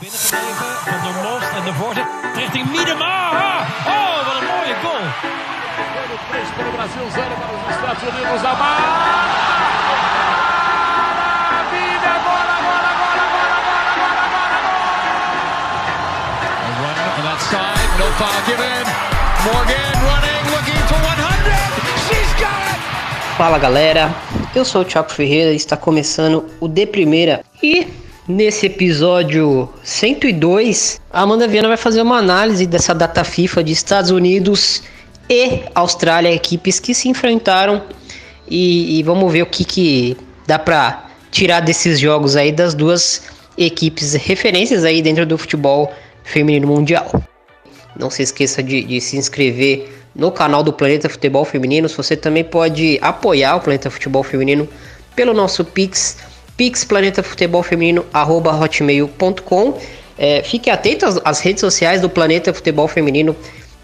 binnengebleven van de Most en de Voort richting Miedema. Oh, wat een mooie goal. 3 para o Brasil, 0 para os Estados Unidos. A maravilha! Bola, bola, bola, bola, bola, bola, bola, A run on that side, no foul given. Morgan running, looking for 100. She's got it. Fala galera, eu sou o Thiago Ferreira e está começando o De Primeira. E nesse episódio 102, a Amanda Viana vai fazer uma análise dessa data FIFA de Estados Unidos e Austrália, equipes que se enfrentaram. E, e vamos ver o que, que dá para tirar desses jogos aí das duas equipes referências aí dentro do futebol feminino mundial. Não se esqueça de, de, se inscrever no canal do Planeta Futebol Feminino. Você também pode apoiar o Planeta Futebol Feminino pelo nosso Pix, pixplanetafutebolfeminino.hotmail.com. É, fique atento às, às, redes sociais do Planeta Futebol Feminino,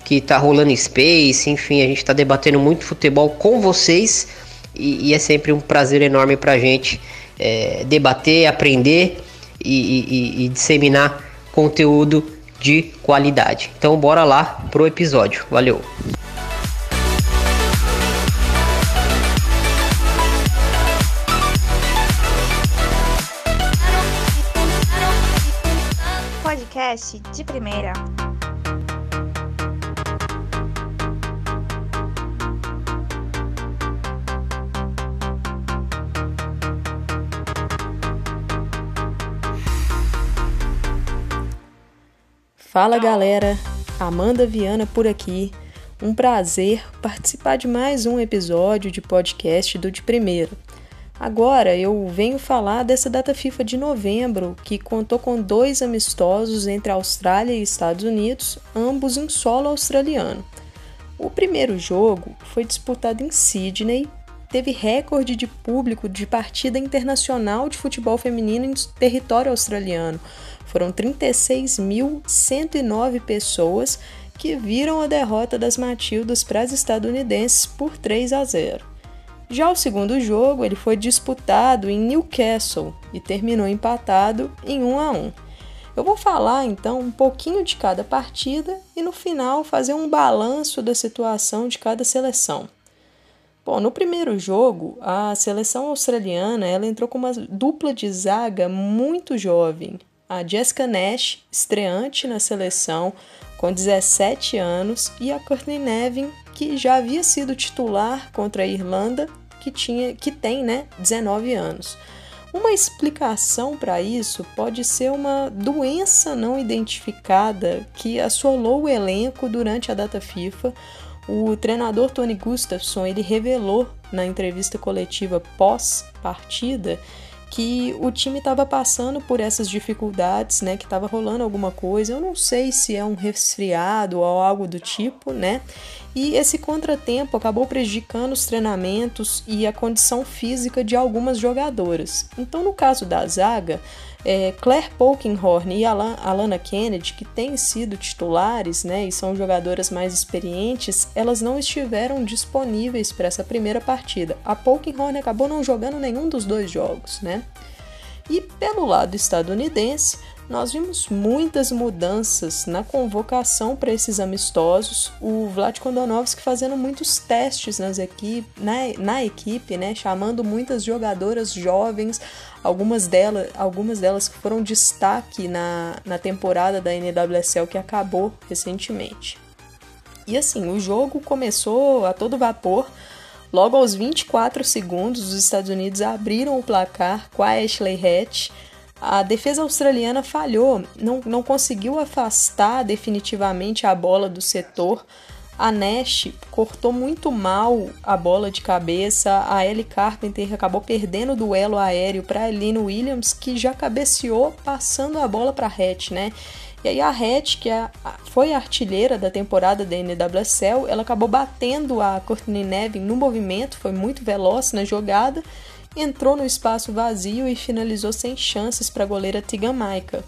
que tá rolando Space, enfim, a gente está debatendo muito futebol com vocês e, e, é sempre um prazer enorme pra gente é, debater, aprender e, e, e disseminar conteúdo de qualidade. Então bora lá pro episódio. Valeu. Podcast de primeira. Fala galera, Amanda Viana por aqui. Um prazer participar de mais um episódio de podcast do De Primeira. Agora eu venho falar dessa data FIFA de novembro, que contou com dois amistosos entre Austrália e Estados Unidos, ambos em solo australiano. O primeiro jogo foi disputado em Sydney, teve recorde de público de partida internacional de futebol feminino em território australiano. Foram 36.109 pessoas que viram a derrota das Matildas para as estadunidenses por 3 a 0. Já o segundo jogo ele foi disputado em Newcastle e terminou empatado em 1 a 1. Eu vou falar então um pouquinho de cada partida e no final fazer um balanço da situação de cada seleção. Bom, no primeiro jogo, a seleção australiana ela entrou com uma dupla de zaga muito jovem. A Jessica Nash, estreante na seleção, com 17 anos, e a Courtney Nevin, que já havia sido titular contra a Irlanda, que, tinha, que tem né, 19 anos. Uma explicação para isso pode ser uma doença não identificada que assolou o elenco durante a data FIFA. O treinador Tony Gustafsson ele revelou na entrevista coletiva pós-partida que o time estava passando por essas dificuldades, né, que estava rolando alguma coisa. Eu não sei se é um resfriado ou algo do tipo, né? E esse contratempo acabou prejudicando os treinamentos e a condição física de algumas jogadoras. Então, no caso da zaga, é, Claire Polkinghorn e Alan, Alana Kennedy, que têm sido titulares né, e são jogadoras mais experientes, elas não estiveram disponíveis para essa primeira partida. A Polkinghorn acabou não jogando nenhum dos dois jogos. Né? E pelo lado estadunidense, nós vimos muitas mudanças na convocação para esses amistosos. O Vlad Kondonovski fazendo muitos testes nas equipe, na, na equipe, né, chamando muitas jogadoras jovens, algumas, delas, algumas delas que foram destaque na, na temporada da NWSL que acabou recentemente. E assim, o jogo começou a todo vapor. Logo aos 24 segundos, os Estados Unidos abriram o placar com a Ashley Hatch a defesa australiana falhou, não, não conseguiu afastar definitivamente a bola do setor. A Nash cortou muito mal a bola de cabeça. A Ellie Carpenter acabou perdendo o duelo aéreo para a Eline Williams, que já cabeceou passando a bola para a Hatch, né? E aí a Hatch, que é foi artilheira da temporada da NWSL, ela acabou batendo a Courtney Nevin no movimento, foi muito veloz na jogada entrou no espaço vazio e finalizou sem chances para a goleira Tigan Maika.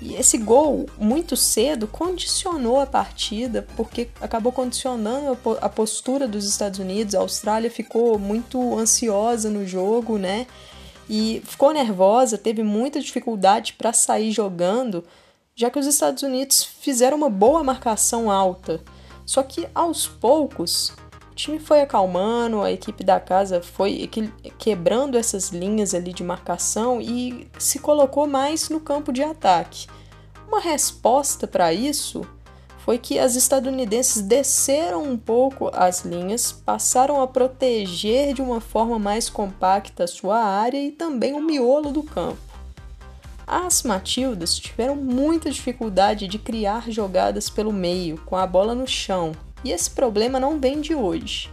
E esse gol, muito cedo, condicionou a partida, porque acabou condicionando a postura dos Estados Unidos. A Austrália ficou muito ansiosa no jogo, né? e ficou nervosa, teve muita dificuldade para sair jogando, já que os Estados Unidos fizeram uma boa marcação alta. Só que aos poucos o time foi acalmando, a equipe da casa foi quebrando essas linhas ali de marcação e se colocou mais no campo de ataque. Uma resposta para isso foi que as estadunidenses desceram um pouco as linhas, passaram a proteger de uma forma mais compacta a sua área e também o miolo do campo. As Matildas tiveram muita dificuldade de criar jogadas pelo meio, com a bola no chão, e esse problema não vem de hoje.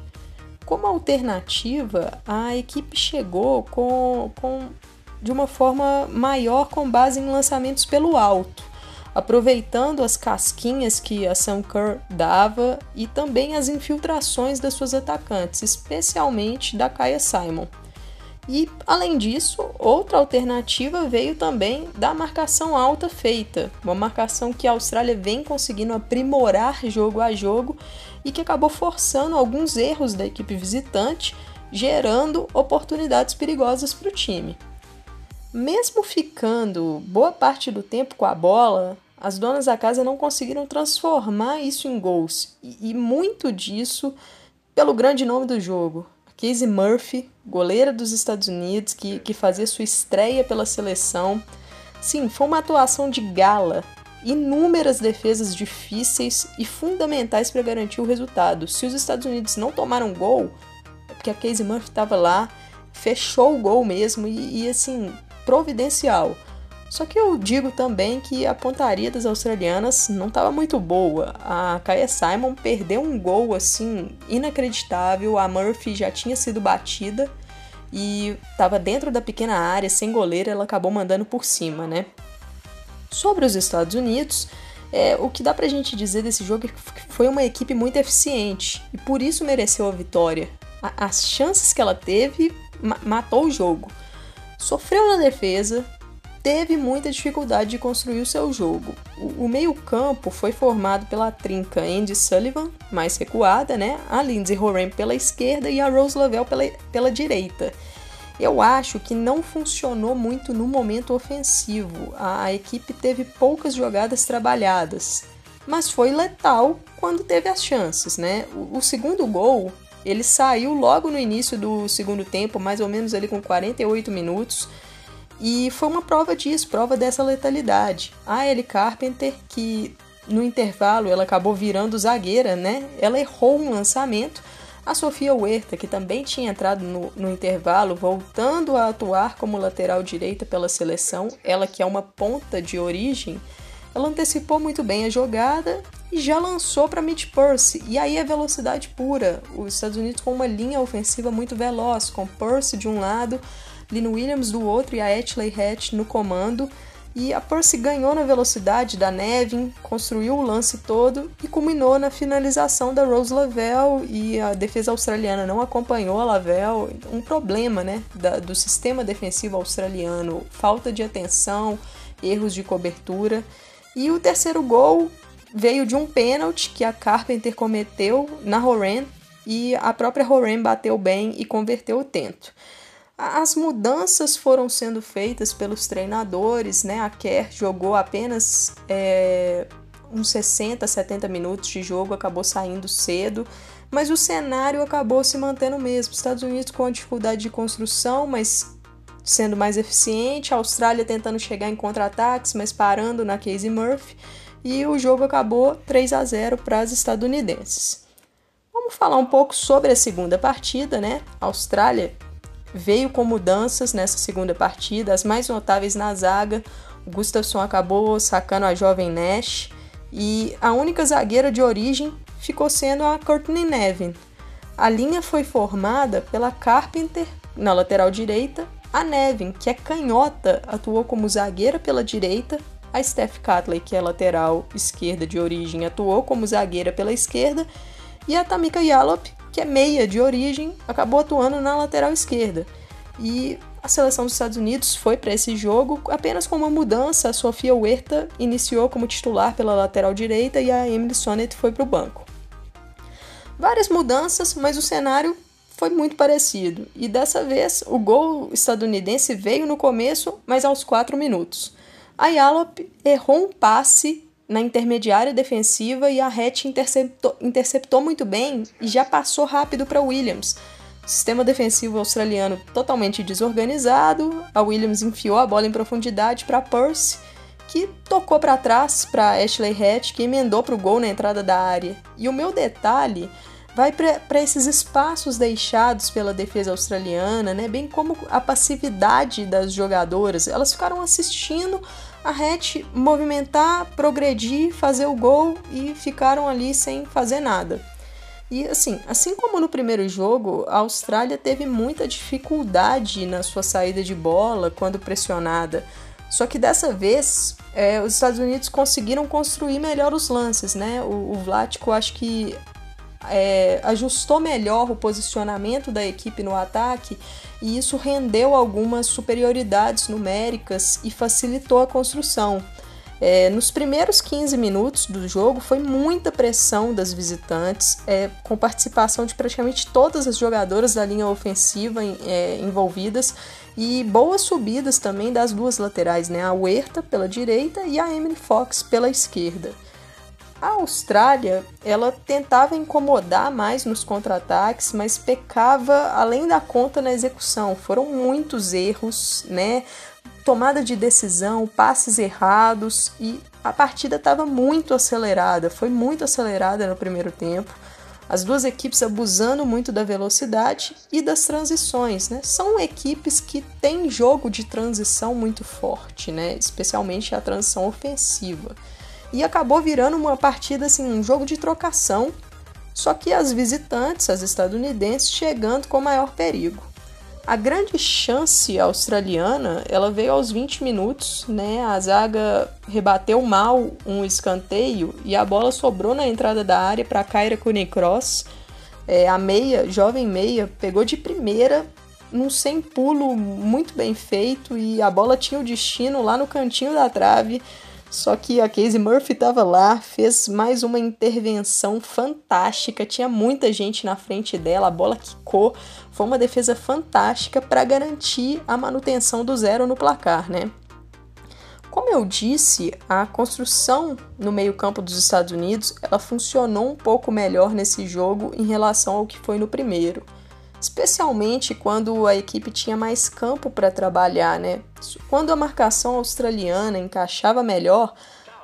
Como alternativa, a equipe chegou com, com de uma forma maior com base em lançamentos pelo alto aproveitando as casquinhas que a Sam Kerr dava e também as infiltrações das suas atacantes, especialmente da Kaya Simon. E, além disso, outra alternativa veio também da marcação alta feita, uma marcação que a Austrália vem conseguindo aprimorar jogo a jogo e que acabou forçando alguns erros da equipe visitante, gerando oportunidades perigosas para o time. Mesmo ficando boa parte do tempo com a bola, as donas da casa não conseguiram transformar isso em gols. E, e muito disso pelo grande nome do jogo. Casey Murphy, goleira dos Estados Unidos, que, que fazia sua estreia pela seleção. Sim, foi uma atuação de gala. Inúmeras defesas difíceis e fundamentais para garantir o resultado. Se os Estados Unidos não tomaram gol, é porque a Casey Murphy estava lá, fechou o gol mesmo e, e assim, providencial. Só que eu digo também que a pontaria das australianas não estava muito boa. A Kaya Simon perdeu um gol assim inacreditável, a Murphy já tinha sido batida e estava dentro da pequena área, sem goleiro, ela acabou mandando por cima, né? Sobre os Estados Unidos, é, o que dá pra gente dizer desse jogo é que foi uma equipe muito eficiente e por isso mereceu a vitória. A, as chances que ela teve ma matou o jogo sofreu na defesa, teve muita dificuldade de construir o seu jogo. O, o meio-campo foi formado pela trinca Andy Sullivan, mais recuada, né? A Lindsay Horan pela esquerda e a Rose Lavelle pela, pela direita. Eu acho que não funcionou muito no momento ofensivo. A, a equipe teve poucas jogadas trabalhadas, mas foi letal quando teve as chances, né? O, o segundo gol ele saiu logo no início do segundo tempo, mais ou menos ali com 48 minutos, e foi uma prova disso, prova dessa letalidade. A Ellie Carpenter, que no intervalo ela acabou virando zagueira, né? Ela errou um lançamento. A Sofia Huerta, que também tinha entrado no, no intervalo, voltando a atuar como lateral direita pela seleção, ela que é uma ponta de origem, ela antecipou muito bem a jogada e já lançou para Mitch Purse. E aí é velocidade pura. Os Estados Unidos com uma linha ofensiva muito veloz, com Purse de um lado, Lynn Williams do outro e a Ashley Hatch no comando. E a Percy ganhou na velocidade da Nevin, construiu o lance todo e culminou na finalização da Rose Lavelle e a defesa australiana não acompanhou a Lavelle. Um problema né, da, do sistema defensivo australiano, falta de atenção, erros de cobertura. E o terceiro gol veio de um pênalti que a Carpenter cometeu na Horan e a própria Horan bateu bem e converteu o tento. As mudanças foram sendo feitas pelos treinadores, né? A Kerr jogou apenas é, uns 60, 70 minutos de jogo, acabou saindo cedo, mas o cenário acabou se mantendo mesmo. Estados Unidos com a dificuldade de construção, mas sendo mais eficiente, a Austrália tentando chegar em contra-ataques, mas parando na Casey Murphy, e o jogo acabou 3 a 0 para as estadunidenses. Vamos falar um pouco sobre a segunda partida, né? Austrália veio com mudanças nessa segunda partida, as mais notáveis na zaga. O Gustafsson acabou sacando a jovem Nash e a única zagueira de origem ficou sendo a Courtney Nevin. A linha foi formada pela Carpenter na lateral direita a Nevin, que é canhota, atuou como zagueira pela direita. A Steph Catley, que é lateral esquerda de origem, atuou como zagueira pela esquerda. E a Tamika Yallop, que é meia de origem, acabou atuando na lateral esquerda. E a seleção dos Estados Unidos foi para esse jogo apenas com uma mudança. A Sofia Huerta iniciou como titular pela lateral direita e a Emily Sonnet foi para o banco. Várias mudanças, mas o cenário foi muito parecido. E dessa vez o gol estadunidense veio no começo, mas aos 4 minutos. A Yallop errou um passe na intermediária defensiva e a Hatch interceptou, interceptou muito bem e já passou rápido para Williams. Sistema defensivo australiano totalmente desorganizado. A Williams enfiou a bola em profundidade para Percy, que tocou para trás para Ashley Hatch, que emendou para o gol na entrada da área. E o meu detalhe vai para esses espaços deixados pela defesa australiana, né? bem como a passividade das jogadoras. Elas ficaram assistindo a Hatch movimentar, progredir, fazer o gol e ficaram ali sem fazer nada. E assim, assim como no primeiro jogo, a Austrália teve muita dificuldade na sua saída de bola quando pressionada. Só que dessa vez, é, os Estados Unidos conseguiram construir melhor os lances, né? O, o Vlático acho que é, ajustou melhor o posicionamento da equipe no ataque e isso rendeu algumas superioridades numéricas e facilitou a construção. É, nos primeiros 15 minutos do jogo foi muita pressão das visitantes, é, com participação de praticamente todas as jogadoras da linha ofensiva é, envolvidas e boas subidas também das duas laterais, né? a Huerta pela direita e a Emily Fox pela esquerda. A Austrália, ela tentava incomodar mais nos contra-ataques, mas pecava além da conta na execução. Foram muitos erros, né? Tomada de decisão, passes errados e a partida estava muito acelerada, foi muito acelerada no primeiro tempo. As duas equipes abusando muito da velocidade e das transições, né? São equipes que têm jogo de transição muito forte, né? Especialmente a transição ofensiva e acabou virando uma partida assim, um jogo de trocação, só que as visitantes, as estadunidenses, chegando com maior perigo. A grande chance australiana, ela veio aos 20 minutos, né? A zaga rebateu mal um escanteio e a bola sobrou na entrada da área para Kyra Kunikross. É, a meia, jovem meia, pegou de primeira num sem pulo muito bem feito e a bola tinha o destino lá no cantinho da trave só que a Casey Murphy estava lá, fez mais uma intervenção fantástica, tinha muita gente na frente dela, a bola quicou, foi uma defesa fantástica para garantir a manutenção do zero no placar, né? Como eu disse, a construção no meio-campo dos Estados Unidos, ela funcionou um pouco melhor nesse jogo em relação ao que foi no primeiro especialmente quando a equipe tinha mais campo para trabalhar, né? Quando a marcação australiana encaixava melhor,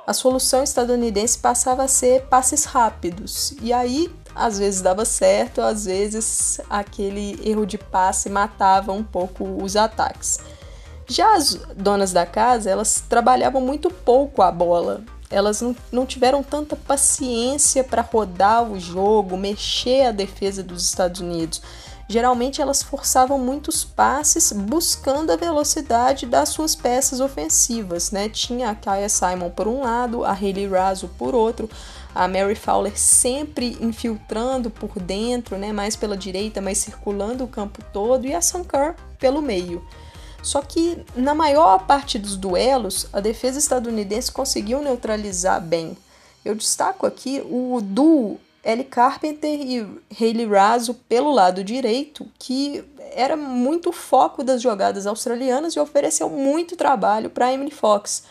a solução estadunidense passava a ser passes rápidos. E aí, às vezes dava certo, às vezes aquele erro de passe matava um pouco os ataques. Já as donas da casa, elas trabalhavam muito pouco a bola. Elas não, não tiveram tanta paciência para rodar o jogo, mexer a defesa dos Estados Unidos Geralmente elas forçavam muitos passes buscando a velocidade das suas peças ofensivas, né? Tinha a Kaya Simon por um lado, a Hayley Raso por outro, a Mary Fowler sempre infiltrando por dentro, né? Mais pela direita, mas circulando o campo todo, e a Sankar pelo meio. Só que na maior parte dos duelos, a defesa estadunidense conseguiu neutralizar bem. Eu destaco aqui o duo Ellie Carpenter e Hayley Raso pelo lado direito, que era muito foco das jogadas australianas e ofereceu muito trabalho para Emily Fox.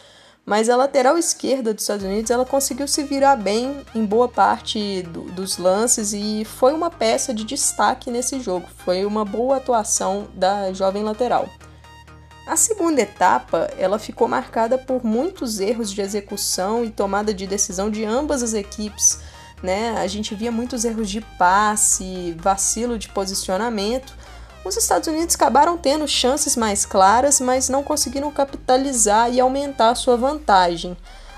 Mas a lateral esquerda dos Estados Unidos ela conseguiu se virar bem em boa parte do, dos lances e foi uma peça de destaque nesse jogo. Foi uma boa atuação da jovem lateral. A segunda etapa ela ficou marcada por muitos erros de execução e tomada de decisão de ambas as equipes né? A gente via muitos erros de passe, vacilo de posicionamento. Os Estados Unidos acabaram tendo chances mais claras, mas não conseguiram capitalizar e aumentar sua vantagem.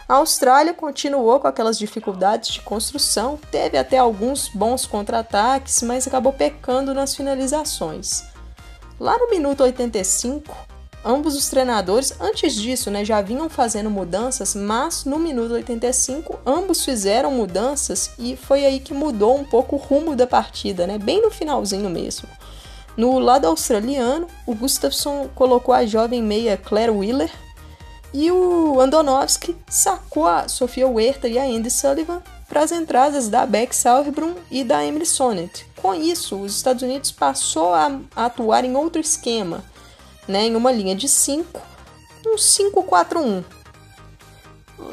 A Austrália continuou com aquelas dificuldades de construção, teve até alguns bons contra-ataques, mas acabou pecando nas finalizações. Lá no minuto 85, Ambos os treinadores, antes disso, né, já vinham fazendo mudanças, mas no minuto 85 ambos fizeram mudanças e foi aí que mudou um pouco o rumo da partida, né, bem no finalzinho mesmo. No lado australiano, o Gustafsson colocou a jovem meia Claire Wheeler E o Andonovski sacou a Sofia Huerta e a Andy Sullivan para as entradas da Beck Sauerbrunn e da Emily Sonnet. Com isso, os Estados Unidos passou a, a atuar em outro esquema, né, em uma linha de 5, um 5-4-1.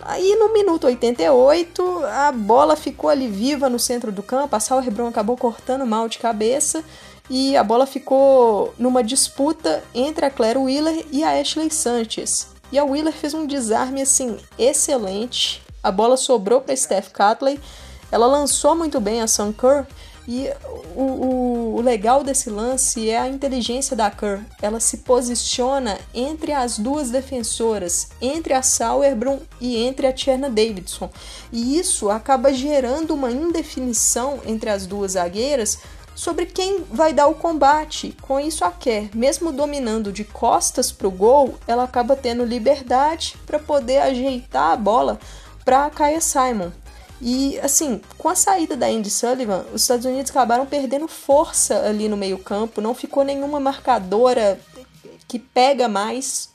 Aí no minuto 88, a bola ficou ali viva no centro do campo, a Sauerbrunn acabou cortando mal de cabeça e a bola ficou numa disputa entre a Claire Wheeler e a Ashley Sanchez. E a Wheeler fez um desarme assim excelente. A bola sobrou para Steph Catley. Ela lançou muito bem a Sam Kerr e o, o, o, legal desse lance é a inteligência da Kerr. Ela se posiciona entre as duas defensoras, entre a Sauerbrunn e entre a Tierna Davidson. E isso acaba gerando uma indefinição entre as duas zagueiras sobre quem vai dar o combate. Com isso, a Kerr, mesmo dominando de costas para o gol, ela acaba tendo liberdade para poder ajeitar a bola para a Kaya Simon. E assim, com a saída da Andy Sullivan, os Estados Unidos acabaram perdendo força ali no meio-campo, não ficou nenhuma marcadora que pega mais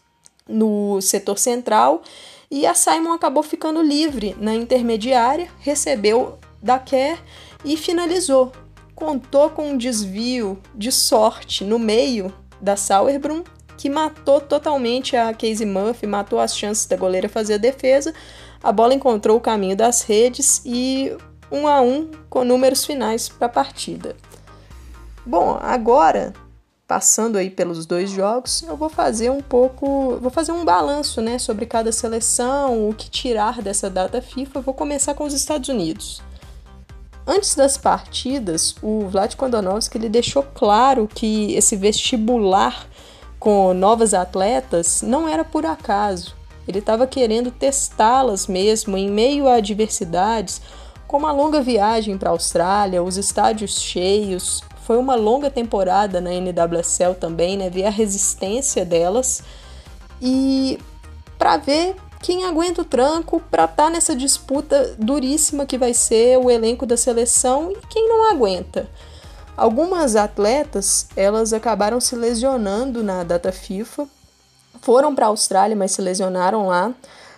no setor central e a Simon acabou ficando livre na intermediária, recebeu da Kerr e finalizou. Contou com um desvio de sorte no meio da Sauerbrunn, que matou totalmente a Casey Murphy, matou as chances da goleira fazer a defesa, a bola encontrou o caminho das redes e um a um com números finais para a partida. Bom, agora passando aí pelos dois jogos, eu vou fazer um pouco, vou fazer um balanço, né, sobre cada seleção, o que tirar dessa data FIFA. Vou começar com os Estados Unidos. Antes das partidas, o Vlad Kondonovski ele deixou claro que esse vestibular com novas atletas não era por acaso. Ele estava querendo testá-las mesmo em meio a adversidades, como a longa viagem para a Austrália, os estádios cheios. Foi uma longa temporada na NWSL também, né? Ver a resistência delas e para ver quem aguenta o tranco para estar tá nessa disputa duríssima que vai ser o elenco da seleção e quem não aguenta. Algumas atletas, elas acabaram se lesionando na data FIFA, foram para a Austrália, mas se lesionaram lá.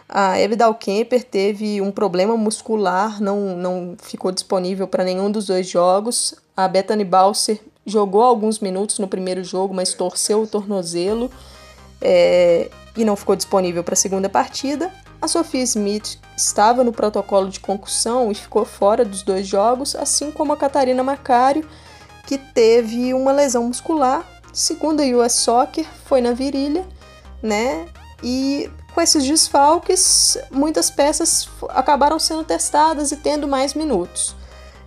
A Evidal Kemper teve um problema muscular, não, não ficou disponível para nenhum dos dois jogos. A Bethany Balser jogou alguns minutos no primeiro jogo, mas torceu o tornozelo é, e não ficou disponível para a segunda partida. A Sophie Smith estava no protocolo de concussão e ficou fora dos dois jogos, assim como a Catarina Macário, que teve uma lesão muscular. Segundo a US Soccer, foi na virilha né? E com esses desfalques, muitas peças acabaram sendo testadas e tendo mais minutos.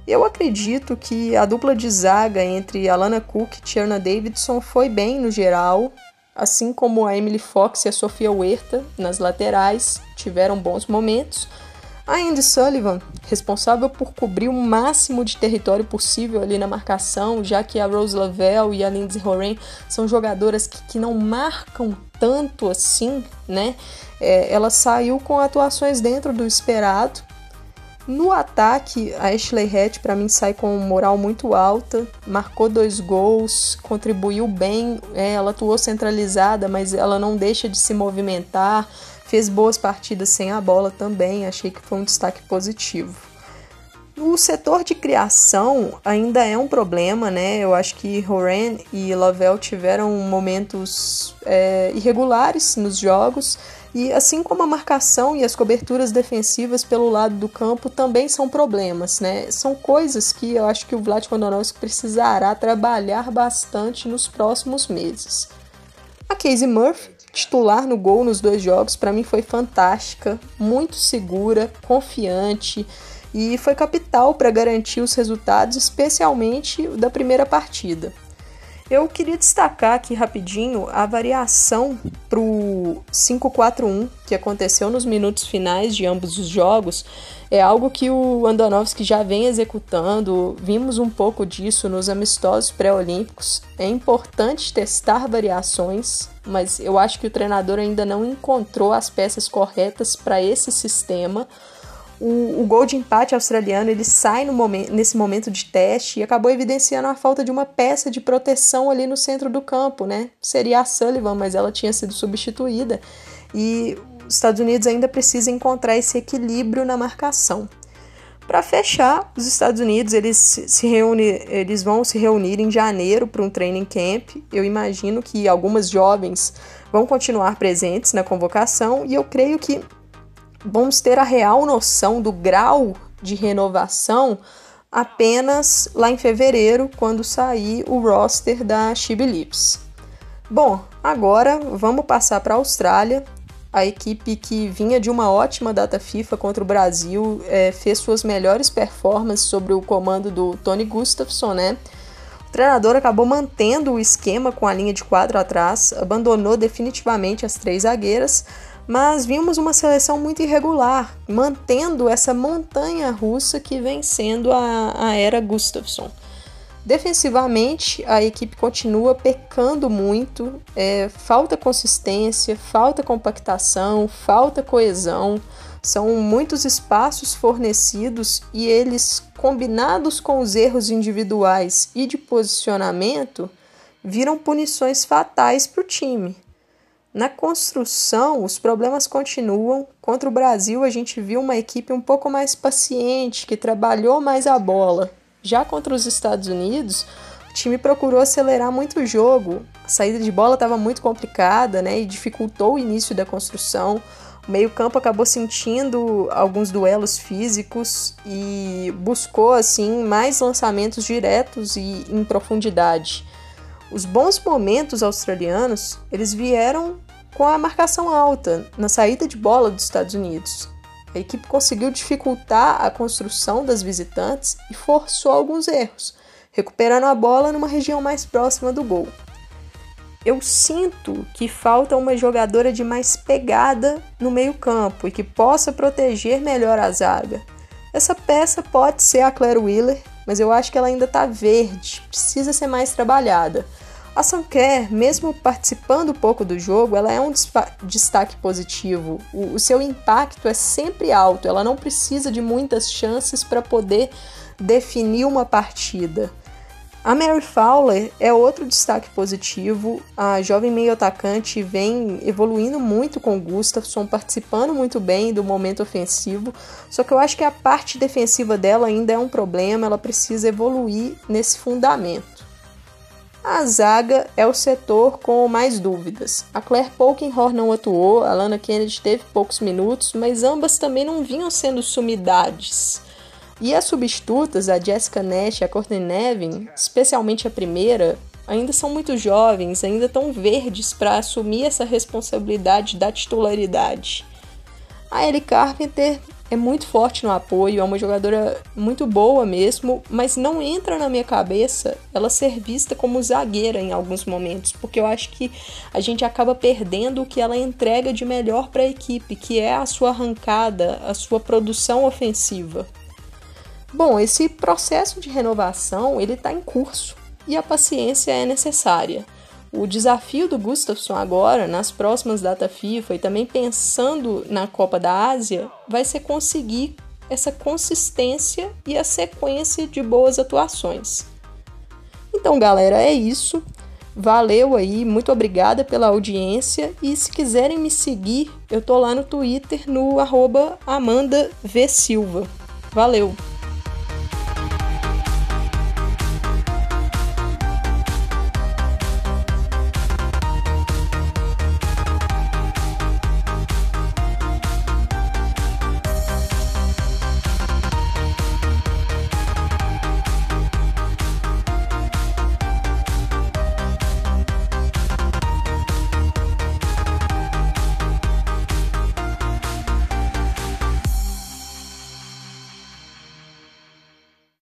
Eu acredito que a dupla de zaga entre Alana Cook e Tierna Davidson foi bem no geral, assim como a Emily Fox e a Sofia Huerta nas laterais tiveram bons momentos. A Andy Sullivan, responsável por cobrir o máximo de território possível ali na marcação, já que a Rose Lavelle e a Lindsay Horan são jogadoras que, que não marcam tanto assim, né? É, ela saiu com atuações dentro do esperado. No ataque, a Ashley Hatch para mim sai com moral muito alta, marcou dois gols, contribuiu bem, é, ela atuou centralizada, mas ela não deixa de se movimentar, fez boas partidas sem a bola também, achei que foi um destaque positivo. O setor de criação ainda é um problema, né? Eu acho que Horan e Lavelle tiveram momentos é, irregulares nos jogos, e assim como a marcação e as coberturas defensivas pelo lado do campo também são problemas, né? São coisas que eu acho que o Vlad Kondonovski precisará trabalhar bastante nos próximos meses. A Casey Murphy, titular no gol nos dois jogos, para mim foi fantástica, muito segura, confiante e foi capital para garantir os resultados, especialmente da primeira partida. Eu queria destacar aqui rapidinho a variação para o 5-4-1 que aconteceu nos minutos finais de ambos os jogos. É algo que o Andonovski já vem executando, vimos um pouco disso nos amistosos pré-olímpicos. É importante testar variações, mas eu acho que o treinador ainda não encontrou as peças corretas para esse sistema o, o gol de empate australiano ele sai nesse momento de teste e acabou evidenciando a falta de uma peça de proteção ali no centro do campo, né? Seria a Sullivan, mas ela tinha sido substituída. E os Estados Unidos ainda precisa encontrar esse equilíbrio na marcação. Para fechar, os Estados Unidos eles, se reúne, eles vão se reunir em janeiro para um training camp. Eu imagino que algumas jovens vão continuar presentes na convocação e eu creio que vamos ter a real noção do grau de renovação apenas lá em fevereiro, quando sair o roster da Chibi Lips. Bom, agora vamos passar para a Austrália a equipe que vinha de uma ótima data FIFA contra o Brasil é, fez suas melhores performances sobre o comando do Tony Gustafsson, né? O treinador acabou mantendo o esquema com a linha de quadro atrás, abandonou definitivamente as três zagueiras, mas vimos uma seleção muito irregular, mantendo essa montanha russa que vem sendo a, a era Gustafsson. Defensivamente, a equipe continua pecando muito, é, falta consistência, falta compactação, falta coesão, são muitos espaços fornecidos e eles, combinados com os erros individuais e de posicionamento, viram punições fatais para o time. Na construção, os problemas continuam. Contra o Brasil, a gente viu uma equipe um pouco mais paciente, que trabalhou mais a bola, já contra os Estados Unidos, o time procurou acelerar muito o jogo. A saída de bola estava muito complicada, né, e dificultou o início da construção. O meio-campo acabou sentindo alguns duelos físicos e buscou assim mais lançamentos diretos e em profundidade. Os bons momentos australianos, eles vieram com a marcação alta na saída de bola dos Estados Unidos. A equipe conseguiu dificultar a construção das visitantes e forçou alguns erros, recuperando a bola numa região mais próxima do gol. Eu sinto que falta uma jogadora de mais pegada no meio-campo e que possa proteger melhor a zaga. Essa peça pode ser a Claire Wheeler, mas eu acho que ela ainda está verde, precisa ser mais trabalhada. A Sanker, mesmo participando pouco do jogo, ela é um destaque positivo. O, o seu impacto é sempre alto, ela não precisa de muitas chances para poder definir uma partida. A Mary Fowler é outro destaque positivo. A jovem meio atacante vem evoluindo muito com o Gustafsson, participando muito bem do momento ofensivo. Só que eu acho que a parte defensiva dela ainda é um problema, ela precisa evoluir nesse fundamento. A zaga é o setor com mais dúvidas. A Claire Polkinghorn não atuou, a Lana Kennedy teve poucos minutos, mas ambas também não vinham sendo sumidades. E as substitutas, a Jessica Nash e a Courtney Nevin, especialmente a primeira, ainda são muito jovens, ainda tão verdes para assumir essa responsabilidade da titularidade. A Ellie Carpenter é muito forte no apoio, é uma jogadora muito boa mesmo, mas não entra na minha cabeça ela ser vista como zagueira em alguns momentos, porque eu acho que a gente acaba perdendo o que ela entrega de melhor para a equipe, que é a sua arrancada, a sua produção ofensiva. Bom, esse processo de renovação ele está em curso e a paciência é necessária. O desafio do Gustafsson agora, nas próximas data FIFA e também pensando na Copa da Ásia, vai ser conseguir essa consistência e a sequência de boas atuações. Então, galera, é isso. Valeu aí, muito obrigada pela audiência e se quiserem me seguir, eu tô lá no Twitter no arroba. Valeu!